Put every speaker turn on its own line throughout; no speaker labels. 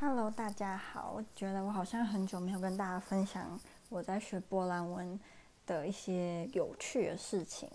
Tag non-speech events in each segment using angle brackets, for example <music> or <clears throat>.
Hello，大家好。我觉得我好像很久没有跟大家分享我在学波兰文的一些有趣的事情，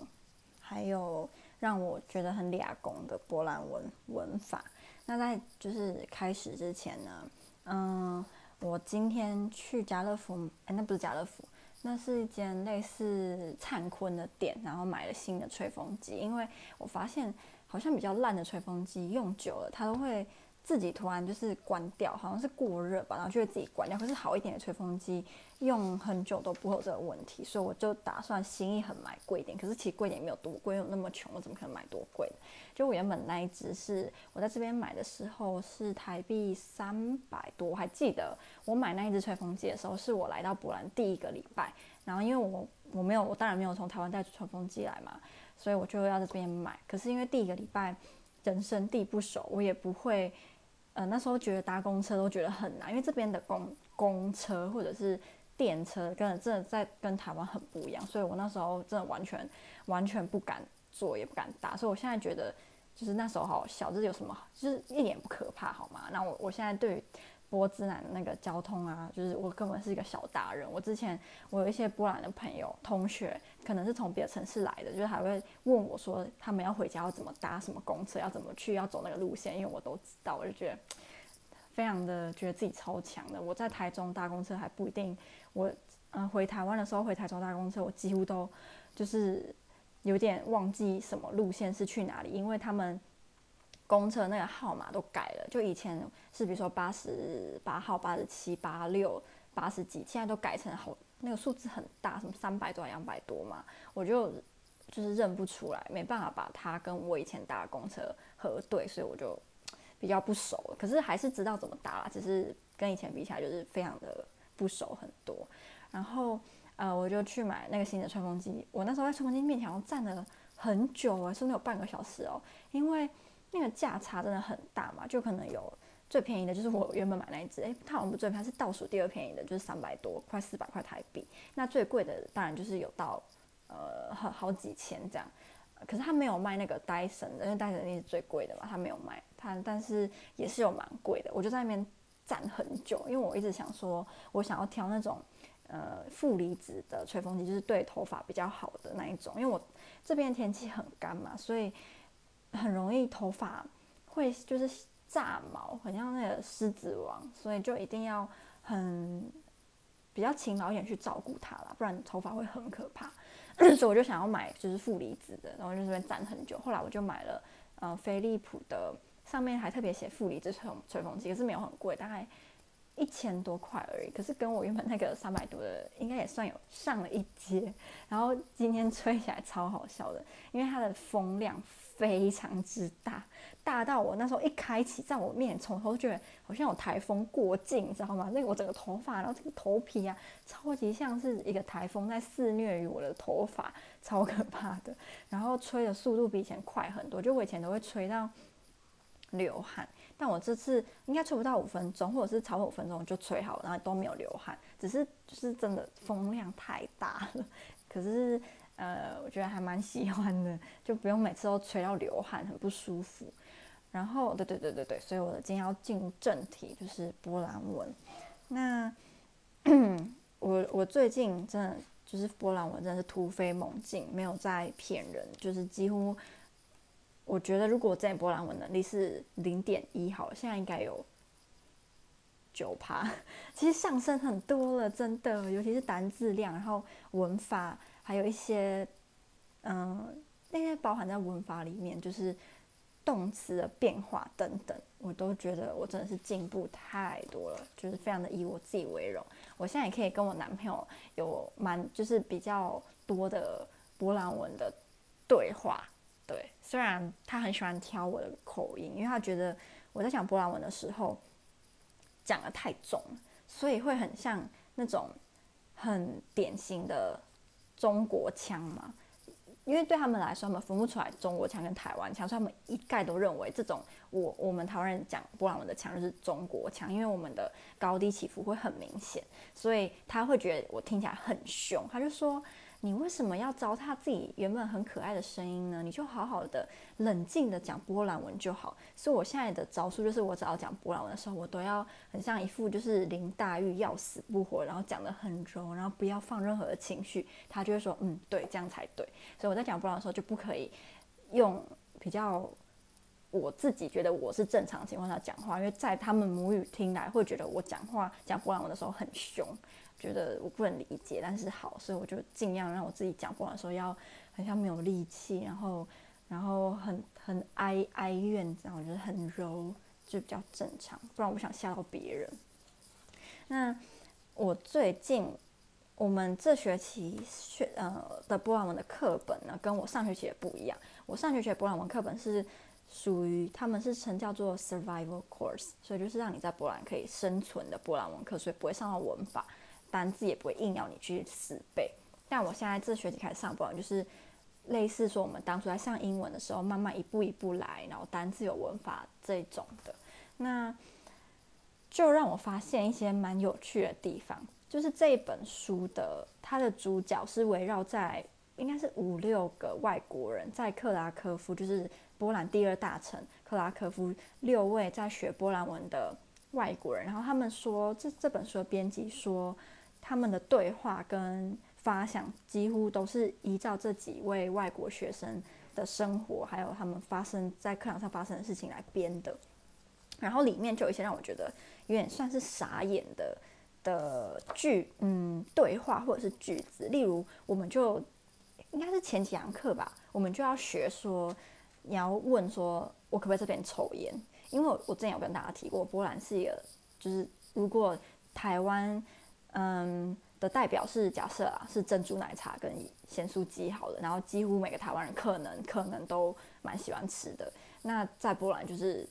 还有让我觉得很俩功的波兰文文法。那在就是开始之前呢，嗯，我今天去家乐福，哎，那不是家乐福，那是一间类似灿坤的店，然后买了新的吹风机，因为我发现好像比较烂的吹风机用久了，它都会。自己突然就是关掉，好像是过热吧，然后就会自己关掉。可是好一点的吹风机用很久都不会有这个问题，所以我就打算心一横买贵一点。可是其实贵一点也没有多贵，有那么穷，我怎么可能买多贵？就我原本那一只是我在这边买的时候是台币三百多，我还记得我买那一只吹风机的时候是我来到波兰第一个礼拜，然后因为我我没有我当然没有从台湾带吹风机来嘛，所以我就要在这边买。可是因为第一个礼拜人生地不熟，我也不会。呃，那时候觉得搭公车都觉得很难，因为这边的公公车或者是电车，跟真的在跟台湾很不一样，所以我那时候真的完全完全不敢坐，也不敢搭。所以我现在觉得，就是那时候好小，这有什么，就是一点不可怕，好吗？那我我现在对。波兹南那个交通啊，就是我根本是一个小达人。我之前我有一些波兰的朋友、同学，可能是从别的城市来的，就是还会问我说，他们要回家要怎么搭什么公车，要怎么去，要走那个路线，因为我都知道，我就觉得非常的觉得自己超强的。我在台中搭公车还不一定，我嗯回台湾的时候回台中搭公车，我几乎都就是有点忘记什么路线是去哪里，因为他们。公车那个号码都改了，就以前是比如说八十八号、八十七、八六、八十几，现在都改成好那个数字很大，什么三百多、两百多嘛，我就就是认不出来，没办法把它跟我以前搭的公车核对，所以我就比较不熟。可是还是知道怎么搭，只是跟以前比起来就是非常的不熟很多。然后呃，我就去买那个新的吹风机，我那时候在吹风机面前站了很久啊，甚至有半个小时哦，因为。那个价差真的很大嘛，就可能有最便宜的就是我原本买那一只，诶，它好像不最便宜，是倒数第二便宜的，就是三百多，快四百块台币。那最贵的当然就是有到呃好好几千这样，可是它没有卖那个戴森的，因为戴森那是最贵的嘛，它没有卖它，但是也是有蛮贵的。我就在那边站很久，因为我一直想说，我想要挑那种呃负离子的吹风机，就是对头发比较好的那一种，因为我这边天气很干嘛，所以。很容易头发会就是炸毛，很像那个狮子王，所以就一定要很比较勤劳一点去照顾它啦，不然头发会很可怕。<clears throat> 所以我就想要买就是负离子的，然后就这边站很久。后来我就买了呃飞利浦的，上面还特别写负离子吹风吹风机，可是没有很贵，大概一千多块而已。可是跟我原本那个三百多的应该也算有上了一阶。然后今天吹起来超好笑的，因为它的风量。非常之大，大到我那时候一开启，在我面前从头觉得好像有台风过境，你知道吗？那个我整个头发，然后这个头皮啊，超级像是一个台风在肆虐于我的头发，超可怕的。然后吹的速度比以前快很多，就我以前都会吹到流汗，但我这次应该吹不到五分钟，或者是超过五分钟就吹好，然后都没有流汗，只是就是真的风量太大了。可是。呃，我觉得还蛮喜欢的，<laughs> 就不用每次都吹到流汗，很不舒服。然后，对对对对对，所以我今天要进入正题，就是波兰文。那 <clears throat> 我我最近真的就是波兰文真的是突飞猛进，没有在骗人，就是几乎我觉得如果在波兰文能力是零点一好，现在应该有九趴，<laughs> 其实上升很多了，真的，尤其是单字量，然后文法。还有一些，嗯，那些包含在文法里面，就是动词的变化等等，我都觉得我真的是进步太多了，就是非常的以我自己为荣。我现在也可以跟我男朋友有蛮就是比较多的波兰文的对话，对，虽然他很喜欢挑我的口音，因为他觉得我在讲波兰文的时候讲得太重，所以会很像那种很典型的。中国腔嘛，因为对他们来说，他们分不出来中国腔跟台湾腔，所以他们一概都认为这种我我们台湾人讲波兰文的腔就是中国腔，因为我们的高低起伏会很明显，所以他会觉得我听起来很凶。他就说：“你为什么要糟蹋自己原本很可爱的声音呢？你就好好的冷静的讲波兰文就好。所以我现在的招数就是，我只要讲波兰文的时候，我都要很像一副就是林黛玉要死不活，然后讲得很柔，然后不要放任何的情绪，他就会说，嗯，对，这样才对。所以我在讲波兰的时候就不可以用比较我自己觉得我是正常情况下讲话，因为在他们母语听来会觉得我讲话讲波兰文的时候很凶。觉得我不能理解，但是好，所以我就尽量让我自己讲不完的时候要很像没有力气，然后然后很很哀哀怨这样，我觉得很柔，就比较正常，不然我不想吓到别人。那我最近我们这学期学呃的波兰文的课本呢，跟我上学期也不一样。我上学期的波兰文课本是属于他们是称叫做 survival course，所以就是让你在波兰可以生存的波兰文课，所以不会上到文法。单字也不会硬要你去死背，但我现在这学期开始上，不然就是类似说我们当初在上英文的时候，慢慢一步一步来，然后单字有文法这种的，那就让我发现一些蛮有趣的地方，就是这一本书的它的主角是围绕在应该是五六个外国人，在克拉科夫，就是波兰第二大城克拉科夫，六位在学波兰文的外国人，然后他们说这这本书的编辑说。他们的对话跟发想几乎都是依照这几位外国学生的生活，还有他们发生在课堂上发生的事情来编的。然后里面就有一些让我觉得有点算是傻眼的的句，嗯，对话或者是句子。例如，我们就应该是前几堂课吧，我们就要学说，你要问说，我可不可以这边抽烟？因为我我之前有跟大家提过，波兰是一个，就是如果台湾。嗯，的代表是假设啊，是珍珠奶茶跟咸酥鸡好了，然后几乎每个台湾人可能可能都蛮喜欢吃的。那在波兰就是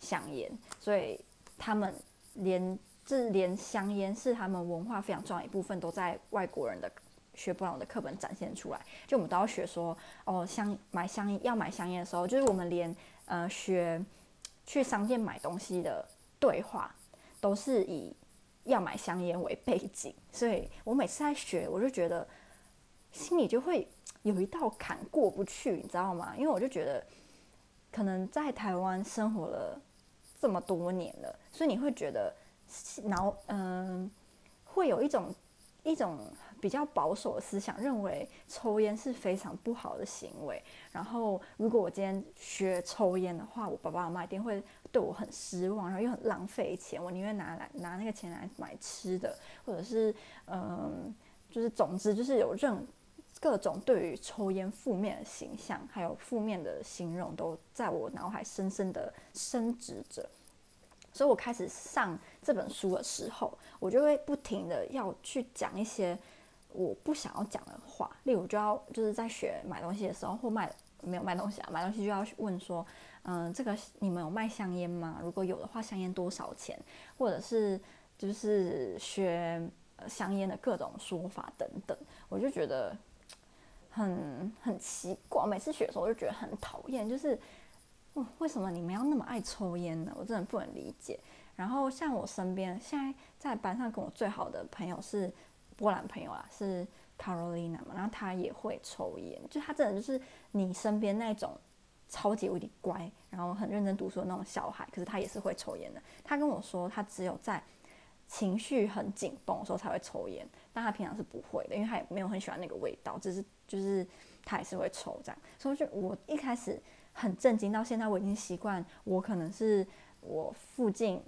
香烟，所以他们连这连香烟是他们文化非常重要一部分，都在外国人的学波兰的课本展现出来。就我们都要学说哦，香买香烟要买香烟的时候，就是我们连呃学去商店买东西的对话都是以。要买香烟为背景，所以我每次在学，我就觉得心里就会有一道坎过不去，你知道吗？因为我就觉得，可能在台湾生活了这么多年了，所以你会觉得脑嗯，会有一种一种比较保守的思想，认为抽烟是非常不好的行为。然后，如果我今天学抽烟的话，我爸爸妈妈一定会。对我很失望，然后又很浪费钱，我宁愿拿来拿那个钱来买吃的，或者是嗯，就是总之就是有任各种对于抽烟负面的形象，还有负面的形容，都在我脑海深深的升值着。所以我开始上这本书的时候，我就会不停的要去讲一些我不想要讲的话，例如就要就是在学买东西的时候，或卖没有卖东西啊，买东西就要去问说。嗯，这个你们有卖香烟吗？如果有的话，香烟多少钱？或者是就是学香烟的各种说法等等，我就觉得很很奇怪。每次学的时候，我就觉得很讨厌，就是，嗯，为什么你们要那么爱抽烟呢？我真的不能理解。然后像我身边现在在班上跟我最好的朋友是波兰朋友啊，是 Carolina 嘛，然后他也会抽烟，就他真的就是你身边那种。超级无敌乖，然后很认真读书的那种小孩，可是他也是会抽烟的。他跟我说，他只有在情绪很紧绷的时候才会抽烟，但他平常是不会的，因为他也没有很喜欢那个味道，只是就是他也是会抽这样。所以就我一开始很震惊，到现在我已经习惯，我可能是我附近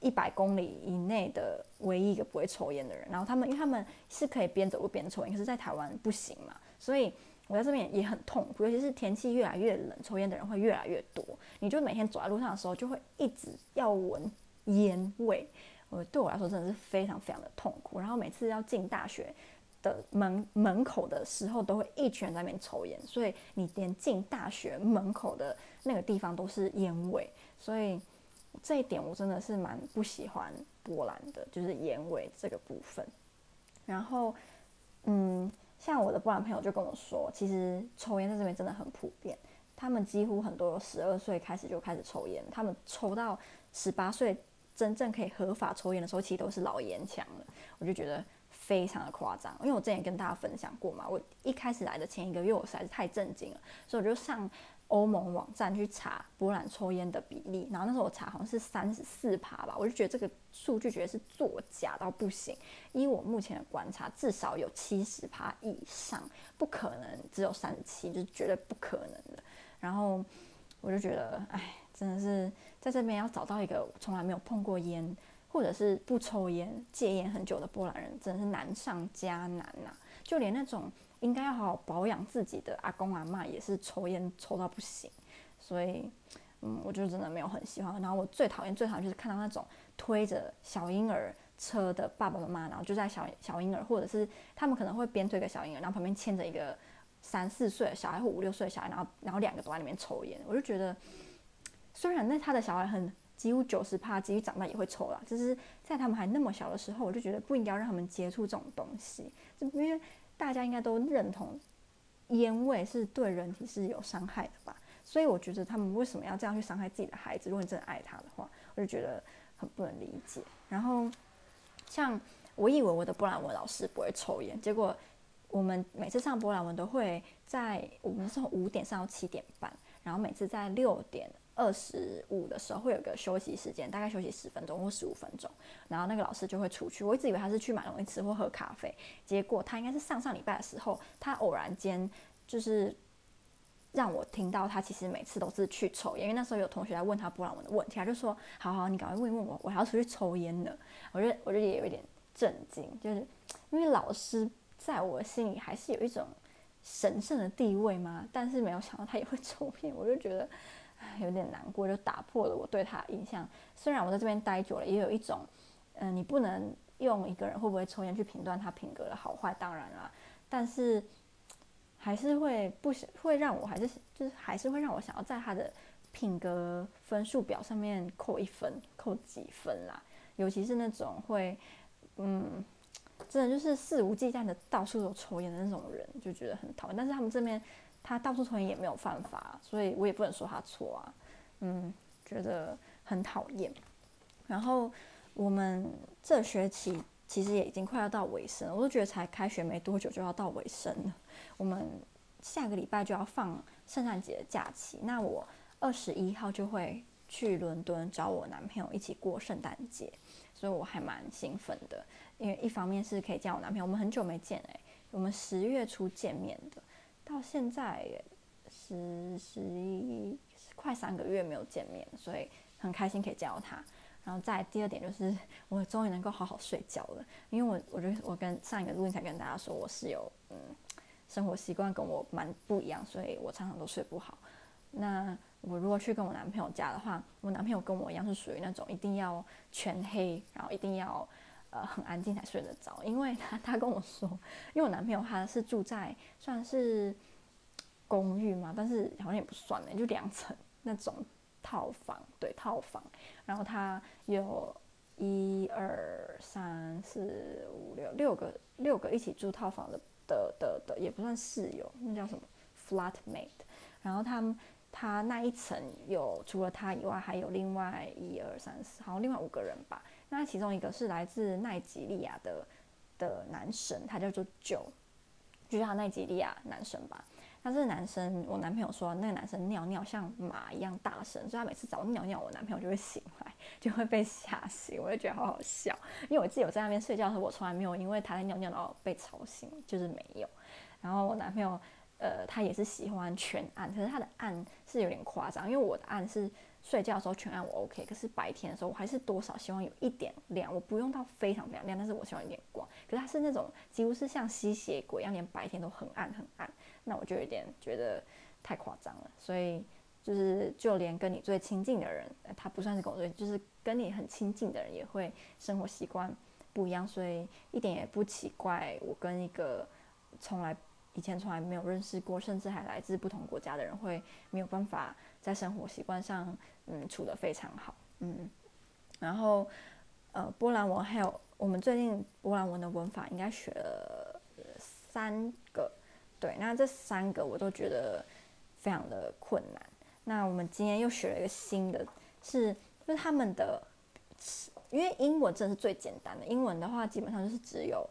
一百公里以内的唯一一个不会抽烟的人。然后他们，因为他们是可以边走路边抽烟，可是在台湾不行嘛，所以。我在这边也很痛苦，尤其是天气越来越冷，抽烟的人会越来越多。你就每天走在路上的时候，就会一直要闻烟味。我对我来说真的是非常非常的痛苦。然后每次要进大学的门门口的时候，都会一群人在那边抽烟，所以你连进大学门口的那个地方都是烟味。所以这一点我真的是蛮不喜欢波兰的，就是眼尾这个部分。然后，嗯。像我的波兰朋友就跟我说，其实抽烟在这边真的很普遍，他们几乎很多十二岁开始就开始抽烟，他们抽到十八岁真正可以合法抽烟的时候，其实都是老烟枪了。我就觉得非常的夸张。因为我之前跟大家分享过嘛，我一开始来的前一个月，我实在是太震惊了，所以我就上欧盟网站去查波兰抽烟的比例，然后那时候我查好像是三十四趴吧，我就觉得这个数据觉得是作假到不行。依我目前的观察，至少有七十趴以上，不可能只有三十七，就是绝对不可能的。然后我就觉得，哎，真的是在这边要找到一个从来没有碰过烟，或者是不抽烟、戒烟很久的波兰人，真的是难上加难呐、就连那种应该要好好保养自己的阿公阿嬷，也是抽烟抽到不行。所以，嗯，我就真的没有很喜欢。然后我最讨厌、最讨厌就是看到那种推着小婴儿车的爸爸妈妈，然后就在小小婴儿，或者是他们可能会边推个小婴儿，然后旁边牵着一个。三四岁的小孩或五六岁的小孩，然后然后两个都在里面抽烟，我就觉得，虽然那他的小孩很几乎九十趴，几乎长大也会抽啦，就是在他们还那么小的时候，我就觉得不应该让他们接触这种东西，就因为大家应该都认同烟味是对人体是有伤害的吧，所以我觉得他们为什么要这样去伤害自己的孩子？如果你真的爱他的话，我就觉得很不能理解。然后像我以为我的波兰文老师不会抽烟，结果。我们每次上波兰文都会在我们是从五点上到七点半，然后每次在六点二十五的时候会有个休息时间，大概休息十分钟或十五分钟，然后那个老师就会出去。我一直以为他是去买东西吃或喝咖啡，结果他应该是上上礼拜的时候，他偶然间就是让我听到他其实每次都是去抽烟，因为那时候有同学来问他布朗文的问题，他就说：“好好，你赶快问一问我，我还要出去抽烟呢。”我觉得我觉得也有一点震惊，就是因为老师。在我心里还是有一种神圣的地位嘛？但是没有想到他也会抽烟，我就觉得有点难过，就打破了我对他的印象。虽然我在这边待久了，也有一种，嗯、你不能用一个人会不会抽烟去评断他品格的好坏，当然啦，但是还是会不想会让我还是就是还是会让我想要在他的品格分数表上面扣一分，扣几分啦，尤其是那种会，嗯。真的就是肆无忌惮的到处都抽烟的那种人，就觉得很讨厌。但是他们这边他到处抽烟也没有犯法，所以我也不能说他错啊。嗯，觉得很讨厌。然后我们这学期其实也已经快要到尾声了，我都觉得才开学没多久就要到尾声了。我们下个礼拜就要放圣诞节的假期，那我二十一号就会去伦敦找我男朋友一起过圣诞节，所以我还蛮兴奋的。因为一方面是可以见我男朋友，我们很久没见哎，我们十月初见面的，到现在十十一快三个月没有见面，所以很开心可以见到他。然后再第二点就是，我终于能够好好睡觉了，因为我我觉得我跟上一个录音才跟大家说，我是有嗯生活习惯跟我蛮不一样，所以我常常都睡不好。那我如果去跟我男朋友家的话，我男朋友跟我一样是属于那种一定要全黑，然后一定要。呃，很安静才睡得着，因为他他跟我说，因为我男朋友他是住在算是公寓嘛，但是好像也不算呢，就两层那种套房，对，套房，然后他有一二三四五六六个六个一起住套房的的的的，也不算室友，那叫什么？Flatmate，然后他们他那一层有除了他以外，还有另外一二三四，好像另外五个人吧。那其中一个是来自奈及利亚的的男生，他叫做九就是他奈及利亚男生吧。他是男生，我男朋友说那个男生尿尿像马一样大声，所以他每次找尿尿，我男朋友就会醒来，就会被吓醒。我就觉得好好笑，因为我自己有在那边睡觉的时候，我从来没有因为他在尿尿然后被吵醒，就是没有。然后我男朋友，呃，他也是喜欢全暗，可是他的暗是有点夸张，因为我的暗是。睡觉的时候全暗我 OK，可是白天的时候我还是多少希望有一点亮，我不用到非常非常亮，但是我希望有点光。可是他是那种几乎是像吸血鬼一样，连白天都很暗很暗，那我就有点觉得太夸张了。所以就是就连跟你最亲近的人，他不算是跟我，就是跟你很亲近的人也会生活习惯不一样，所以一点也不奇怪。我跟一个从来以前从来没有认识过，甚至还来自不同国家的人，会没有办法在生活习惯上。嗯，处得非常好，嗯，然后，呃，波兰文还有我们最近波兰文的文法应该学了三个，对，那这三个我都觉得非常的困难。那我们今天又学了一个新的，是就是他们的，因为英文真的是最简单的，英文的话基本上就是只有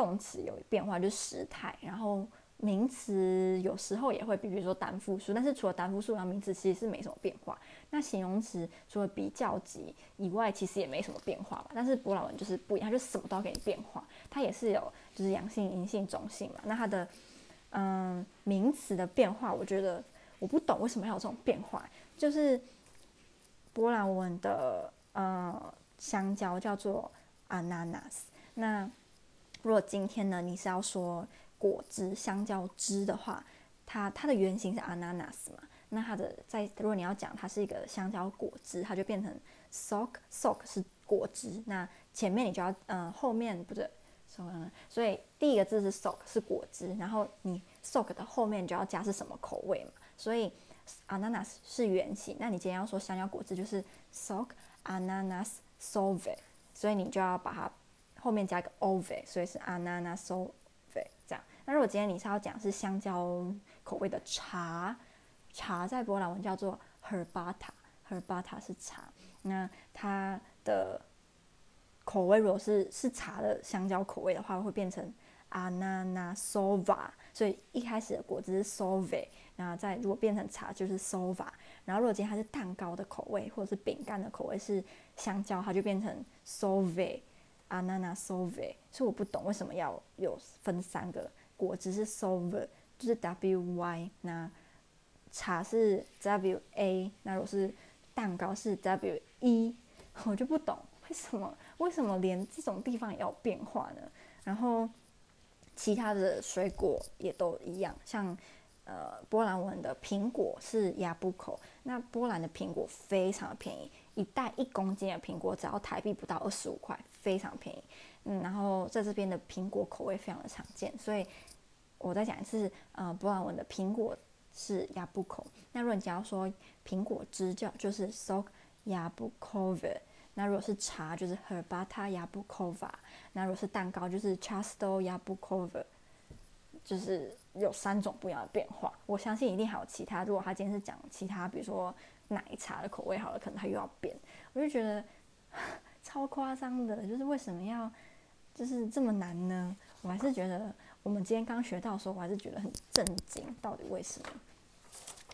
动词有变化，就是时态，然后名词有时候也会比，如说单复数，但是除了单复数，然后名词其实是没什么变化。那形容词除了比较级以外，其实也没什么变化吧。但是波兰文就是不一样，它就什么都要给你变化。它也是有就是阳性、阴性、中性嘛。那它的嗯名词的变化，我觉得我不懂为什么要有这种变化。就是波兰文的呃香蕉叫做 ananas。那如果今天呢，你是要说果汁香蕉汁的话，它它的原型是 ananas 嘛？那它的在如果你要讲它是一个香蕉果汁，它就变成 sock sock 是果汁。那前面你就要嗯、后面不对，所以第一个字是 sock 是果汁，然后你 sock 的后面就要加是什么口味嘛？所以 ananas 是原型。那你今天要说香蕉果汁就是 sock ananas sove，所以你就要把它后面加一个 ove，所以是 ananasove 这样。那如果今天你是要讲是香蕉口味的茶。茶在波兰文叫做 herbata，herbata 是茶。那它的口味如果是是茶的香蕉口味的话，会变成 ananasova。所以一开始的果汁是 sove，那再如果变成茶就是 sova。然后如果今天它是蛋糕的口味或者是饼干的口味是香蕉，它就变成 sove a n a n a s o v e。所以我不懂为什么要有分三个，果汁是 sove，就是 wy 那。茶是 W A，那如果是蛋糕是 W E，我就不懂为什么为什么连这种地方也要变化呢？然后其他的水果也都一样，像呃波兰文的苹果是 Jabłko，那波兰的苹果非常的便宜，一袋一公斤的苹果只要台币不到二十五块，非常便宜。嗯，然后在这边的苹果口味非常的常见，所以我再讲一次，呃波兰文的苹果。是 jabłko，那如果你只要说苹果汁叫就是 sok jabłkowy，那如果是茶就是 herbata jabłkowa，那如果是蛋糕就是 ciasto jabłkowe，就是有三种不一样的变化。我相信一定还有其他。如果他今天是讲其他，比如说奶茶的口味好了，可能他又要变。我就觉得 <laughs> 超夸张的，就是为什么要就是这么难呢？我还是觉得。我们今天刚学到的时候，我还是觉得很震惊，到底为什么？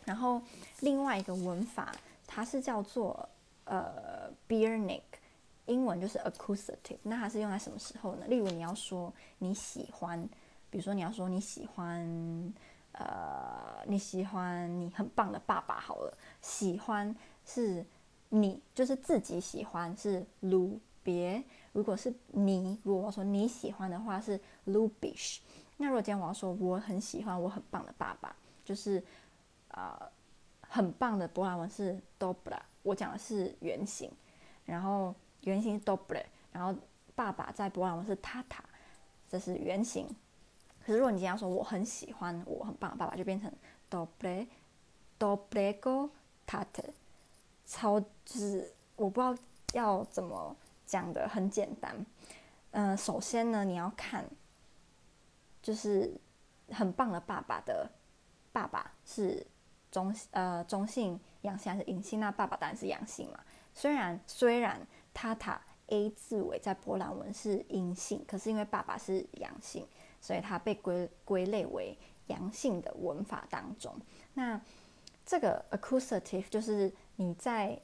然后另外一个文法，它是叫做呃 biernik，英文就是 accusative。那它是用在什么时候呢？例如你要说你喜欢，比如说你要说你喜欢，呃，你喜欢你很棒的爸爸好了。喜欢是你，就是自己喜欢是 lubię。如果是你，如果说你喜欢的话是 lubisz。那如果今天我要说我很喜欢我很棒的爸爸，就是呃很棒的波兰文是 dobra 我讲的是原型，然后原型是 dobre，然后爸爸在波兰文是 tata，这是原型。可是如果你今天要说我很喜欢我很棒爸爸，就变成 dobre dobrego tatę，超就是我不知道要怎么讲的很简单。嗯、首先呢，你要看。就是很棒的爸爸的爸爸是中呃中性阳性还是阴性？那爸爸当然是阳性嘛。虽然虽然塔塔 A 字尾在波兰文是阴性，可是因为爸爸是阳性，所以它被归归类为阳性的文法当中。那这个 accusative 就是你在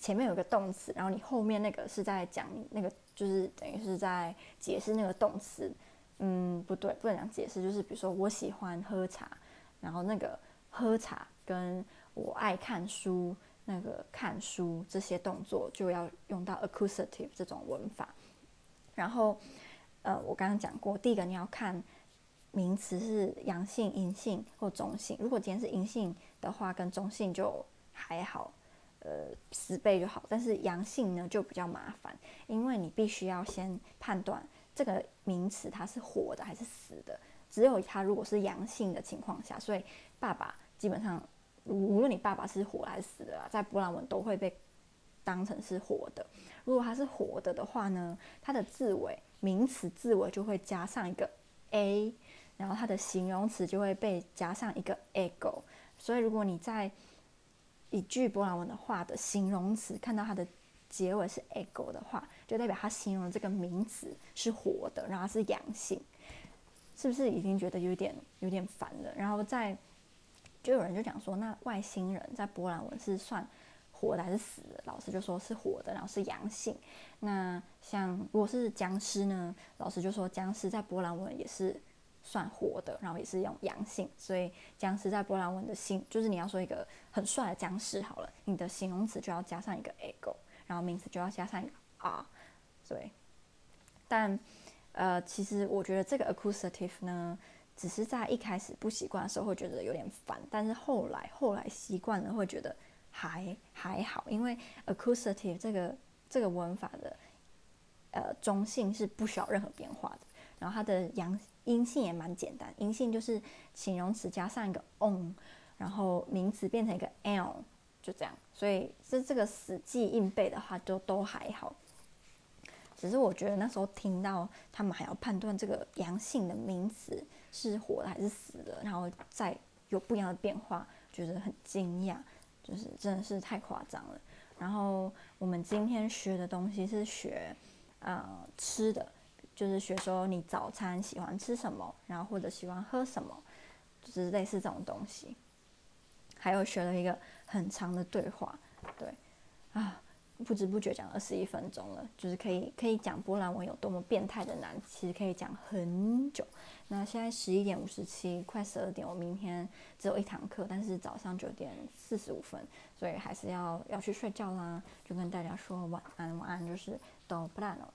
前面有个动词，然后你后面那个是在讲那个，就是等于是在解释那个动词。嗯，不对，不能讲解释，就是比如说我喜欢喝茶，然后那个喝茶跟我爱看书，那个看书这些动作就要用到 accusative 这种文法。然后，呃，我刚刚讲过，第一个你要看名词是阳性、阴性或中性。如果今天是阴性的话，跟中性就还好，呃，十倍就好。但是阳性呢就比较麻烦，因为你必须要先判断。这个名词它是活的还是死的？只有它如果是阳性的情况下，所以爸爸基本上无论你爸爸是活还是死的啦，在波兰文都会被当成是活的。如果它是活的的话呢，它的字尾名词字尾就会加上一个 a，然后它的形容词就会被加上一个 ego。所以如果你在一句波兰文的话的形容词看到它的结尾是 ego 的话，就代表它形容这个名词是活的，然后是阳性，是不是已经觉得有点有点烦了？然后在就有人就讲说，那外星人在波兰文是算活的还是死的？老师就说是活的，然后是阳性。那像如果是僵尸呢？老师就说僵尸在波兰文也是。算活的，然后也是用阳性，所以僵尸在波兰文的形就是你要说一个很帅的僵尸好了，你的形容词就要加上一个 ego，然后名词就要加上一个 r，对。但呃，其实我觉得这个 accusative 呢，只是在一开始不习惯的时候会觉得有点烦，但是后来后来习惯了会觉得还还好，因为 accusative 这个这个文法的呃中性是不需要任何变化的，然后它的阳。阴性也蛮简单，阴性就是形容词加上一个 on，然后名词变成一个 l，就这样。所以这这个死记硬背的话，就都还好。只是我觉得那时候听到他们还要判断这个阳性的名词是活的还是死的，然后再有不一样的变化，觉得很惊讶，就是真的是太夸张了。然后我们今天学的东西是学呃吃的。就是学说你早餐喜欢吃什么，然后或者喜欢喝什么，就是类似这种东西。还有学了一个很长的对话，对，啊，不知不觉讲二十一分钟了，就是可以可以讲波兰文有多么变态的难，其实可以讲很久。那现在十一点五十七，快十二点，我明天只有一堂课，但是早上九点四十五分，所以还是要要去睡觉啦。就跟大家说晚安，晚安就是到波兰了。